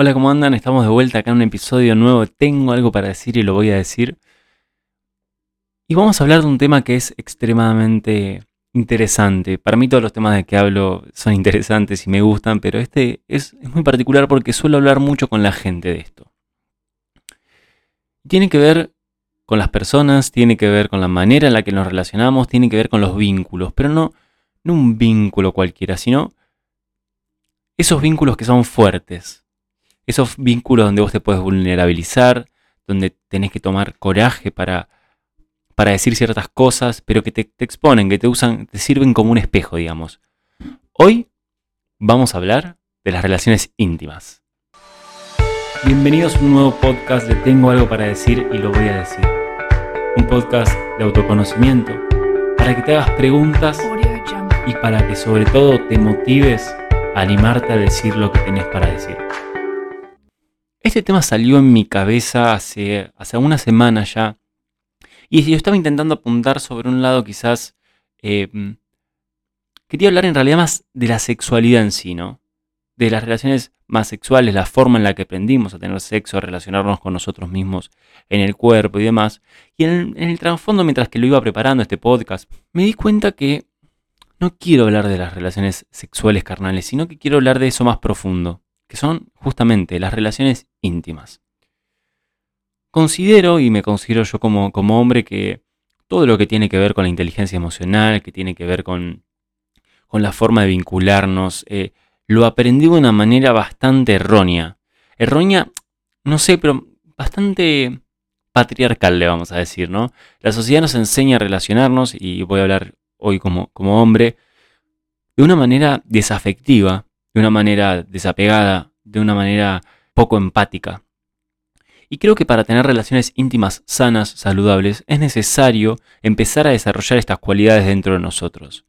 Hola, ¿cómo andan? Estamos de vuelta acá en un episodio nuevo. Tengo algo para decir y lo voy a decir. Y vamos a hablar de un tema que es extremadamente interesante. Para mí todos los temas de que hablo son interesantes y me gustan, pero este es, muy particular porque suelo hablar mucho con la gente de esto. Tiene que ver con las personas, tiene que ver con la manera en la que nos relacionamos, tiene que ver con los vínculos, pero no, un vínculo cualquiera, sino esos vínculos que son fuertes, esos vínculos donde vos te puedes vulnerabilizar, donde tenés que tomar coraje para, para decir ciertas cosas, pero que te, exponen, que te usan, te sirven como un espejo, digamos. Hoy vamos a hablar de las relaciones íntimas. Bienvenidos a un nuevo podcast de Tengo algo para decir y lo voy a decir. Un podcast de autoconocimiento para que te hagas preguntas y para que sobre todo te motives a animarte a decir lo que tenés para decir. Este tema salió en mi cabeza hace, hace una semana ya. Y yo estaba intentando apuntar sobre un lado quizás... Eh, quería hablar en realidad más de la sexualidad en sí, ¿no? De las relaciones más sexuales, la forma en la que aprendimos a tener sexo, a relacionarnos con nosotros mismos en el cuerpo y demás. Y en, en el trasfondo, mientras que lo iba preparando este podcast, me di cuenta que no quiero hablar de las relaciones sexuales carnales, sino que quiero hablar de eso más profundo que son justamente las relaciones íntimas. Considero, y me considero yo como, como hombre, que todo lo que tiene que ver con la inteligencia emocional, que tiene que ver con, con la forma de vincularnos, eh, lo aprendí de una manera bastante errónea. Errónea, no sé, pero bastante patriarcal, le vamos a decir, ¿no? La sociedad nos enseña a relacionarnos, y voy a hablar hoy como, como hombre, de una manera desafectiva, de una manera desapegada, de una manera poco empática. Y creo que para tener relaciones íntimas sanas, saludables, es necesario empezar a desarrollar estas cualidades dentro de nosotros.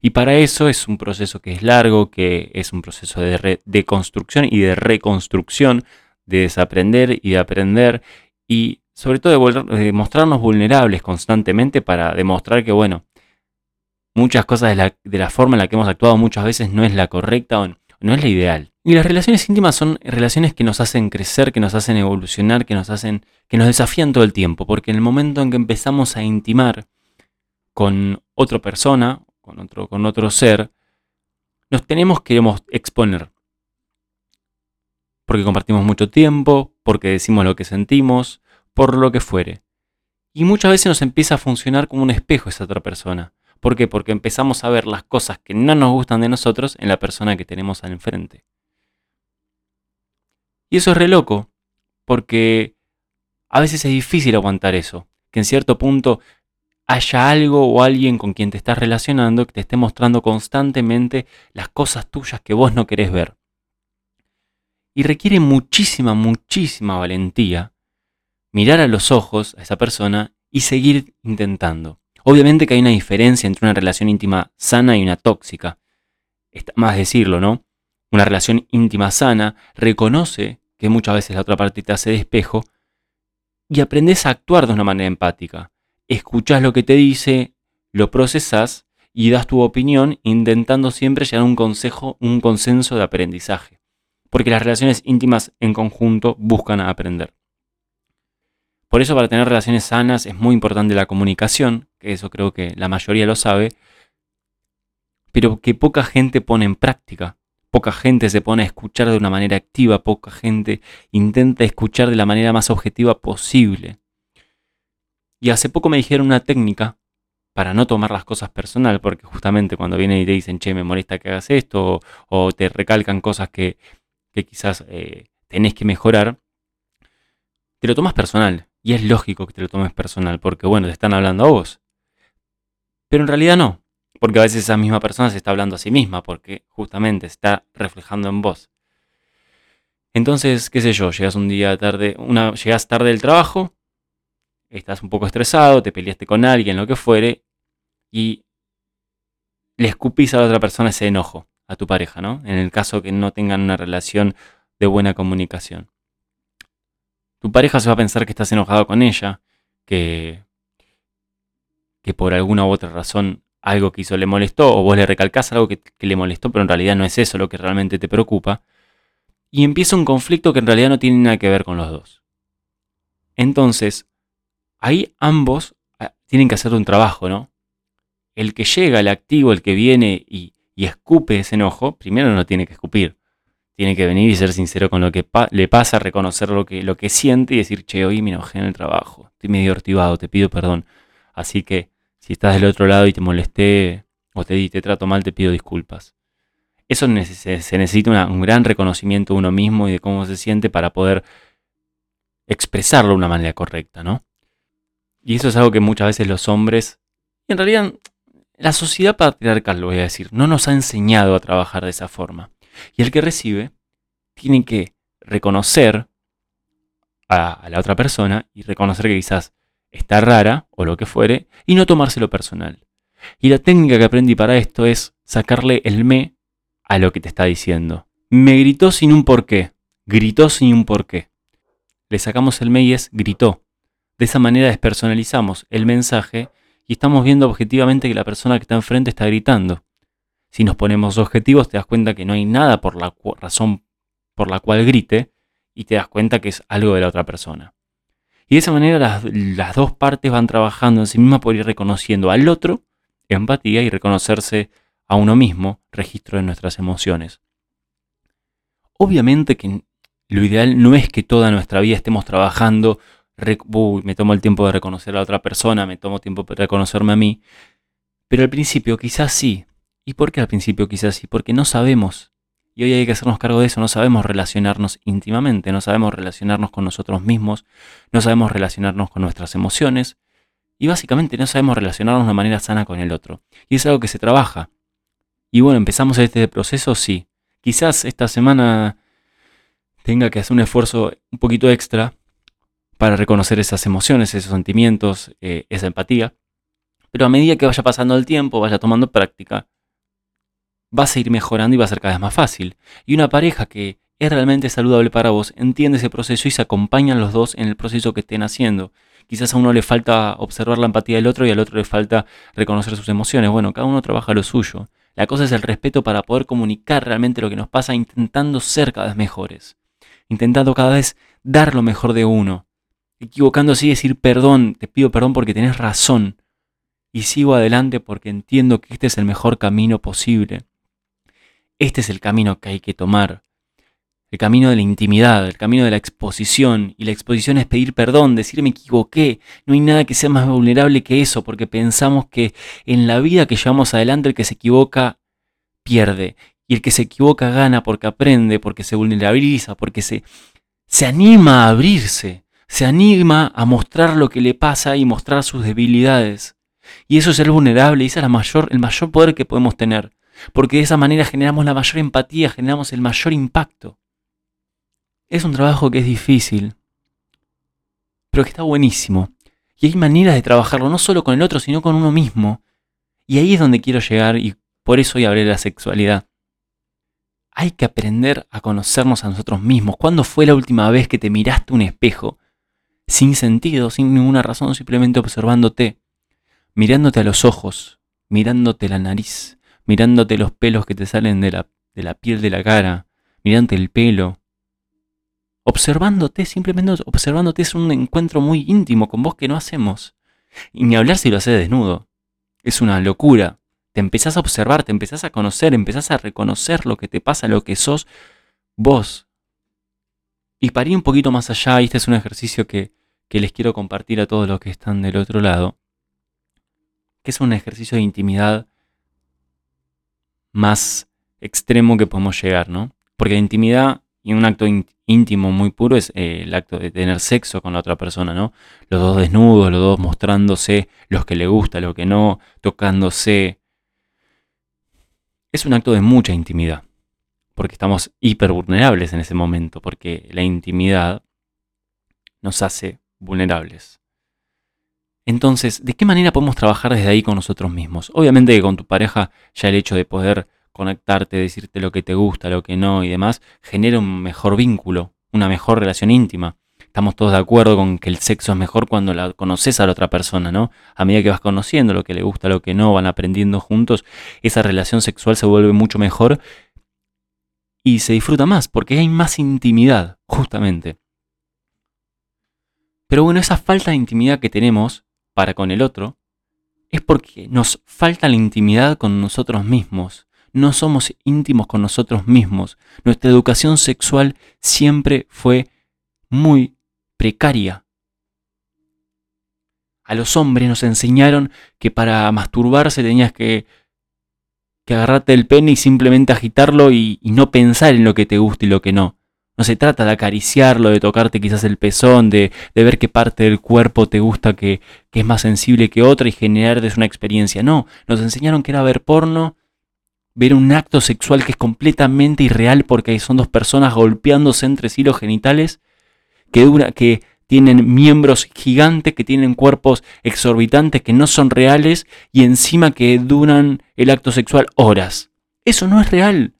Y para eso es un proceso que es largo, que es un proceso de, construcción y de reconstrucción, de desaprender y de aprender, y sobre todo de, mostrarnos vulnerables constantemente para demostrar que, bueno, muchas cosas de la, de la, forma en la que hemos actuado muchas veces no es la correcta o no es la ideal. Y las relaciones íntimas son relaciones que nos hacen crecer, que nos hacen evolucionar, que nos hacen, que nos desafían todo el tiempo, porque en el momento en que empezamos a intimar con otra persona, con otro, con otro ser, nos tenemos que exponer. Porque compartimos mucho tiempo, porque decimos lo que sentimos, por lo que fuere. Y muchas veces nos empieza a funcionar como un espejo esa otra persona. ¿Por qué? Porque empezamos a ver las cosas que no nos gustan de nosotros en la persona que tenemos al enfrente. Y eso es re loco, porque a veces es difícil aguantar eso, que en cierto punto haya algo o alguien con quien te estás relacionando que te esté mostrando constantemente las cosas tuyas que vos no querés ver. Y requiere muchísima, muchísima valentía mirar a los ojos a esa persona y seguir intentando. Obviamente que hay una diferencia entre una relación íntima sana y una tóxica. Está más decirlo, ¿no? Una relación íntima sana reconoce que muchas veces la otra parte te hace de espejo y aprendes a actuar de una manera empática. Escuchas lo que te dice, lo procesas y das tu opinión intentando siempre llegar a un consejo, un consenso de aprendizaje. Porque las relaciones íntimas en conjunto buscan aprender. Por eso para tener relaciones sanas es muy importante la comunicación, que eso creo que la mayoría lo sabe, pero que poca gente pone en práctica. Poca gente se pone a escuchar de una manera activa, poca gente intenta escuchar de la manera más objetiva posible. Y hace poco me dijeron una técnica para no tomar las cosas personal, porque justamente cuando vienen y te dicen, che, me molesta que hagas esto, o, te recalcan cosas que, quizás eh, tenés que mejorar, te lo tomas personal. Y es lógico que te lo tomes personal, porque bueno, te están hablando a vos. Pero en realidad no, porque a veces esa misma persona se está hablando a sí misma, porque justamente está reflejando en vos. Entonces, qué sé yo, llegas un día tarde, una, llegas tarde del trabajo, estás un poco estresado, te peleaste con alguien, lo que fuere, y le escupís a la otra persona ese enojo, a tu pareja, ¿no? En el caso que no tengan una relación de buena comunicación tu pareja se va a pensar que estás enojado con ella, que, que por alguna u otra razón algo que hizo le molestó, o vos le recalcás algo que, le molestó, pero en realidad no es eso lo que realmente te preocupa. y empieza un conflicto que en realidad no tiene nada que ver con los dos. Entonces, ahí ambos ah, tienen que hacer un trabajo, ¿no? El que llega, el activo, el que viene y, escupe ese enojo, primero no tiene que escupir. Tiene que venir y ser sincero con lo que le pasa, reconocer lo que, lo que siente y decir, che, hoy me enojé en el trabajo, estoy medio ortivado, te pido perdón. Así que si estás del otro lado y te molesté o te, te trato mal, te pido disculpas. Eso se necesita un gran reconocimiento de uno mismo y de cómo se siente para poder expresarlo de una manera correcta, ¿no? Y eso es algo que muchas veces los hombres, en realidad la sociedad patriarcal, lo voy a decir, no nos ha enseñado a trabajar de esa forma. Y el que recibe tiene que reconocer a, la otra persona y reconocer que quizás está rara o lo que fuere y no tomárselo personal. Y la técnica que aprendí para esto es sacarle el me a lo que te está diciendo. Me gritó sin un porqué. Gritó sin un porqué. Le sacamos el me y es gritó. De esa manera despersonalizamos el mensaje y estamos viendo objetivamente que la persona que está enfrente está gritando. Si nos ponemos objetivos te das cuenta que no hay nada por la razón por la cual grite y te das cuenta que es algo de la otra persona. Y de esa manera las, las dos partes van trabajando en sí mismas por ir reconociendo al otro empatía y reconocerse a uno mismo registro de nuestras emociones. Obviamente que lo ideal no es que toda nuestra vida estemos trabajando, me tomo el tiempo de reconocer a otra persona, me tomo tiempo de reconocerme a mí, pero al principio quizás sí. ¿Y por qué al principio quizás sí? Porque no sabemos. Y hoy hay que hacernos cargo de eso, no sabemos relacionarnos íntimamente, no sabemos relacionarnos con nosotros mismos, no sabemos relacionarnos con nuestras emociones, y básicamente no sabemos relacionarnos de una manera sana con el otro. Y es algo que se trabaja. Y bueno, empezamos este proceso, sí. Quizás esta semana tenga que hacer un esfuerzo un poquito extra para reconocer esas emociones, esos sentimientos, eh, esa empatía. Pero a medida que vaya pasando el tiempo, vaya tomando práctica, vas a ir mejorando y va a ser cada vez más fácil. Y una pareja que es realmente saludable para vos entiende ese proceso y se acompañan los dos en el proceso que estén haciendo. Quizás a uno le falta observar la empatía del otro y al otro le falta reconocer sus emociones. Bueno, cada uno trabaja lo suyo. La cosa es el respeto para poder comunicar realmente lo que nos pasa intentando ser cada vez mejores. Intentando cada vez dar lo mejor de uno. Equivocándose y decir perdón, te pido perdón porque tenés razón. Y sigo adelante porque entiendo que este es el mejor camino posible. Este es el camino que hay que tomar el camino de la intimidad, el camino de la exposición. Y la exposición es pedir perdón, decir me equivoqué. No hay nada que sea más vulnerable que eso, porque pensamos que en la vida que llevamos adelante el que se equivoca pierde. Y el que se equivoca gana porque aprende, porque se vulnerabiliza, porque se, se anima a abrirse, se anima a mostrar lo que le pasa y mostrar sus debilidades. Y eso es ser vulnerable y ese es la mayor, el mayor poder que podemos tener. Porque de esa manera generamos la mayor empatía, generamos el mayor impacto. Es un trabajo que es difícil, pero que está buenísimo. Y hay maneras de trabajarlo no solo con el otro, sino con uno mismo. Y ahí es donde quiero llegar y por eso hoy hablé de la sexualidad. Hay que aprender a conocernos a nosotros mismos. ¿Cuándo fue la última vez que te miraste un espejo? Sin sentido, sin ninguna razón, simplemente observándote. Mirándote a los ojos, mirándote la nariz, mirándote los pelos que te salen de la, de la piel de la cara, mirándote el pelo, observándote, simplemente observándote es un encuentro muy íntimo con vos que no hacemos. Y ni hablar si lo haces desnudo. Es una locura. Te empezás a observar, te empezás a conocer, empezás a reconocer lo que te pasa, lo que sos vos. Y para ir un poquito más allá, y este es un ejercicio que, que les quiero compartir a todos los que están del otro lado, que es un ejercicio de intimidad más extremo que podemos llegar, ¿no? Porque la intimidad y un acto íntimo muy puro es eh, el acto de tener sexo con la otra persona, ¿no? Los dos desnudos, los dos mostrándose los que le gusta, lo que no, tocándose. Es un acto de mucha intimidad, porque estamos hiper vulnerables en ese momento, porque la intimidad nos hace vulnerables. Entonces, ¿de qué manera podemos trabajar desde ahí con nosotros mismos? Obviamente que con tu pareja ya el hecho de poder conectarte, decirte lo que te gusta, lo que no y demás, genera un mejor vínculo, una mejor relación íntima. Estamos todos de acuerdo con que el sexo es mejor cuando la conoces a la otra persona, ¿no? A medida que vas conociendo lo que le gusta, lo que no, van aprendiendo juntos, esa relación sexual se vuelve mucho mejor y se disfruta más, porque hay más intimidad, justamente. Pero bueno, esa falta de intimidad que tenemos para con el otro es porque nos falta la intimidad con nosotros mismos. No somos íntimos con nosotros mismos. Nuestra educación sexual siempre fue muy precaria. A los hombres nos enseñaron que para masturbarse tenías que, que agarrarte el pene y simplemente agitarlo y, y no pensar en lo que te gusta y lo que no. No se trata de acariciarlo, de tocarte quizás el pezón, de, ver qué parte del cuerpo te gusta que, que es más sensible que otra y generarles una experiencia. No, nos enseñaron que era ver porno, ver un acto sexual que es completamente irreal porque son dos personas golpeándose entre sí los genitales, que, dura, que tienen miembros gigantes, que tienen cuerpos exorbitantes que no son reales y encima que duran el acto sexual horas. Eso no es real.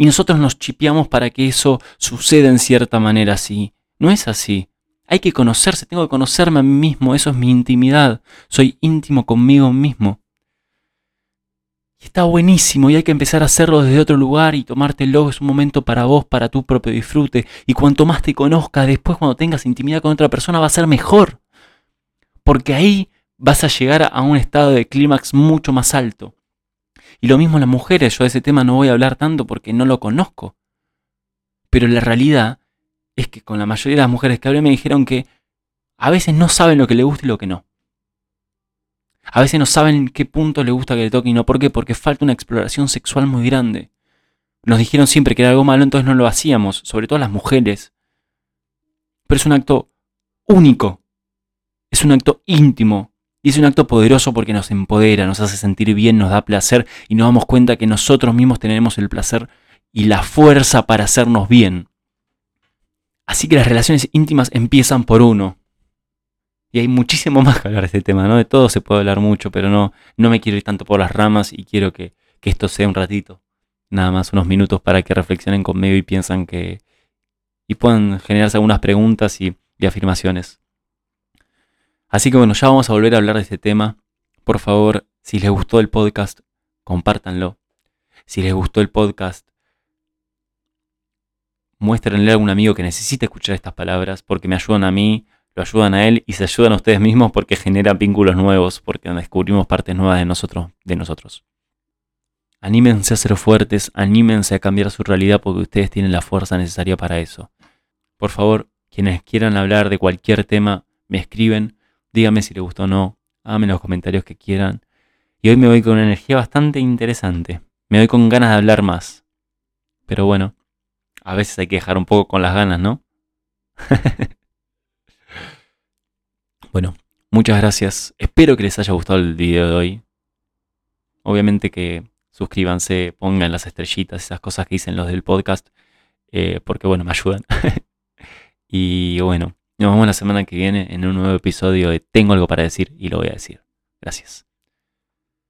Y nosotros nos chipeamos para que eso suceda en cierta manera así. No es así. Hay que conocerse, tengo que conocerme a mí mismo, eso es mi intimidad. Soy íntimo conmigo mismo. Y está buenísimo y hay que empezar a hacerlo desde otro lugar y tomártelo, es un momento para vos, para tu propio disfrute. Y cuanto más te conozcas, después cuando tengas intimidad con otra persona va a ser mejor. Porque ahí vas a llegar a un estado de clímax mucho más alto. Y lo mismo las mujeres, yo de ese tema no voy a hablar tanto porque no lo conozco. Pero la realidad es que con la mayoría de las mujeres que hablé me dijeron que a veces no saben lo que le gusta y lo que no. A veces no saben qué punto le gusta que le toque y no. ¿Por qué? Porque falta una exploración sexual muy grande. Nos dijeron siempre que era algo malo, entonces no lo hacíamos, sobre todo las mujeres. Pero es un acto único. Es un acto íntimo. Y es un acto poderoso porque nos empodera, nos hace sentir bien, nos da placer y nos damos cuenta que nosotros mismos tenemos el placer y la fuerza para hacernos bien. Así que las relaciones íntimas empiezan por uno. Y hay muchísimo más que hablar de este tema, ¿no? De todo se puede hablar mucho, pero no, no me quiero ir tanto por las ramas y quiero que, esto sea un ratito. Nada más unos minutos para que reflexionen conmigo y piensan que... y puedan generarse algunas preguntas y afirmaciones. Así que bueno, ya vamos a volver a hablar de este tema. Por favor, si les gustó el podcast, compártanlo. Si les gustó el podcast, muéstrenle a algún amigo que necesite escuchar estas palabras porque me ayudan a mí, lo ayudan a él y se ayudan a ustedes mismos porque generan vínculos nuevos, porque descubrimos partes nuevas de nosotros, de nosotros. Anímense a ser fuertes, anímense a cambiar su realidad porque ustedes tienen la fuerza necesaria para eso. Por favor, quienes quieran hablar de cualquier tema, me escriben Dígame si le gustó o no. Háganme los comentarios que quieran. Y hoy me voy con una energía bastante interesante. Me voy con ganas de hablar más. Pero bueno, a veces hay que dejar un poco con las ganas, ¿no? bueno, muchas gracias. Espero que les haya gustado el video de hoy. Obviamente que suscríbanse, pongan las estrellitas, esas cosas que dicen los del podcast, eh, porque bueno, me ayudan. y bueno, nos vemos la semana que viene en un nuevo episodio de Tengo algo para decir y lo voy a decir. Gracias.